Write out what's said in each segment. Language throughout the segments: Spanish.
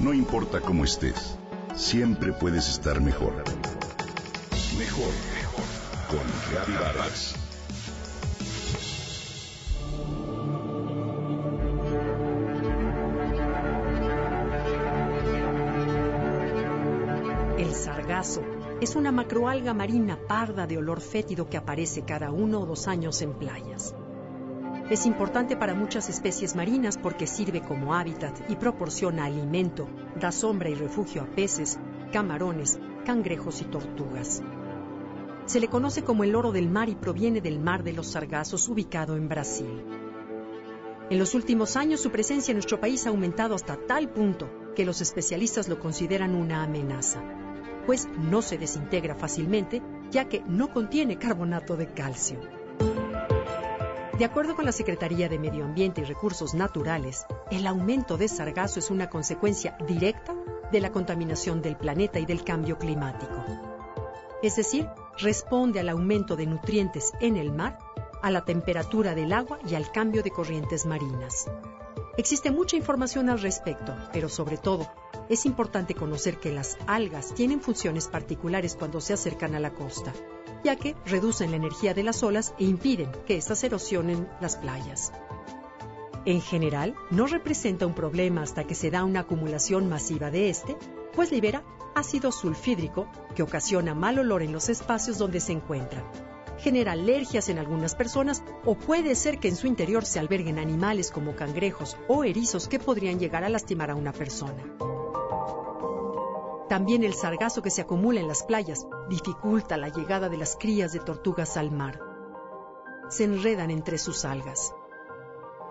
No importa cómo estés, siempre puedes estar mejor. Mejor, mejor. Con Vargas. El sargazo es una macroalga marina parda de olor fétido que aparece cada uno o dos años en playas. Es importante para muchas especies marinas porque sirve como hábitat y proporciona alimento, da sombra y refugio a peces, camarones, cangrejos y tortugas. Se le conoce como el oro del mar y proviene del mar de los sargazos ubicado en Brasil. En los últimos años su presencia en nuestro país ha aumentado hasta tal punto que los especialistas lo consideran una amenaza, pues no se desintegra fácilmente ya que no contiene carbonato de calcio. De acuerdo con la Secretaría de Medio Ambiente y Recursos Naturales, el aumento de sargazo es una consecuencia directa de la contaminación del planeta y del cambio climático. Es decir, responde al aumento de nutrientes en el mar, a la temperatura del agua y al cambio de corrientes marinas. Existe mucha información al respecto, pero sobre todo, es importante conocer que las algas tienen funciones particulares cuando se acercan a la costa ya que reducen la energía de las olas e impiden que éstas erosionen las playas. En general, no representa un problema hasta que se da una acumulación masiva de este, pues libera ácido sulfídrico que ocasiona mal olor en los espacios donde se encuentra. Genera alergias en algunas personas o puede ser que en su interior se alberguen animales como cangrejos o erizos que podrían llegar a lastimar a una persona. También el sargazo que se acumula en las playas dificulta la llegada de las crías de tortugas al mar. Se enredan entre sus algas.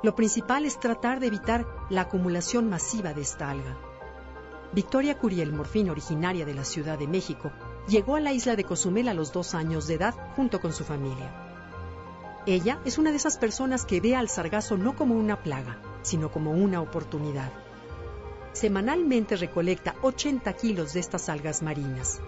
Lo principal es tratar de evitar la acumulación masiva de esta alga. Victoria Curiel Morfín, originaria de la Ciudad de México, llegó a la isla de Cozumel a los dos años de edad junto con su familia. Ella es una de esas personas que ve al sargazo no como una plaga, sino como una oportunidad semanalmente recolecta 80 kilos de estas algas marinas.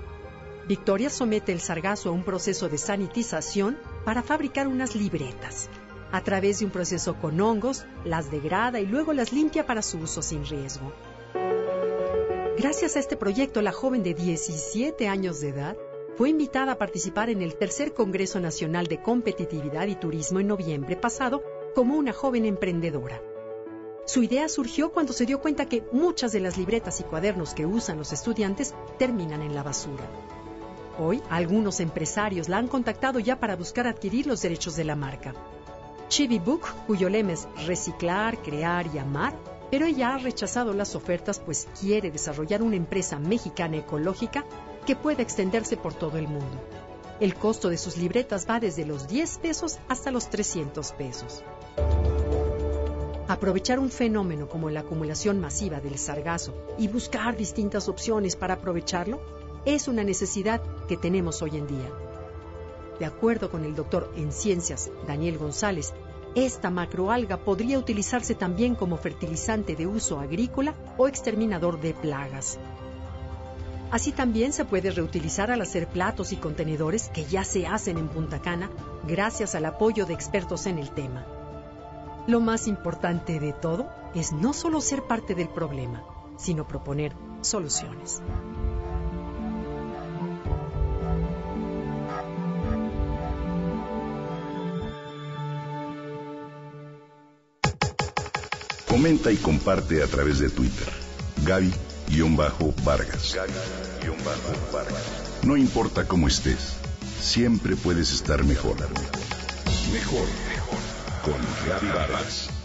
Victoria somete el sargazo a un proceso de sanitización para fabricar unas libretas. A través de un proceso con hongos, las degrada y luego las limpia para su uso sin riesgo. Gracias a este proyecto, la joven de 17 años de edad fue invitada a participar en el tercer Congreso Nacional de Competitividad y Turismo en noviembre pasado como una joven emprendedora. Su idea surgió cuando se dio cuenta que muchas de las libretas y cuadernos que usan los estudiantes terminan en la basura. Hoy, algunos empresarios la han contactado ya para buscar adquirir los derechos de la marca. Chibi Book, cuyo lema es reciclar, crear y amar, pero ella ha rechazado las ofertas pues quiere desarrollar una empresa mexicana ecológica que pueda extenderse por todo el mundo. El costo de sus libretas va desde los 10 pesos hasta los 300 pesos. Aprovechar un fenómeno como la acumulación masiva del sargazo y buscar distintas opciones para aprovecharlo es una necesidad que tenemos hoy en día. De acuerdo con el doctor en ciencias Daniel González, esta macroalga podría utilizarse también como fertilizante de uso agrícola o exterminador de plagas. Así también se puede reutilizar al hacer platos y contenedores que ya se hacen en Punta Cana gracias al apoyo de expertos en el tema. Lo más importante de todo es no solo ser parte del problema, sino proponer soluciones. Comenta y comparte a través de Twitter. Gaby-Vargas. No importa cómo estés, siempre puedes estar mejor. Mejor con Gaby Vargas.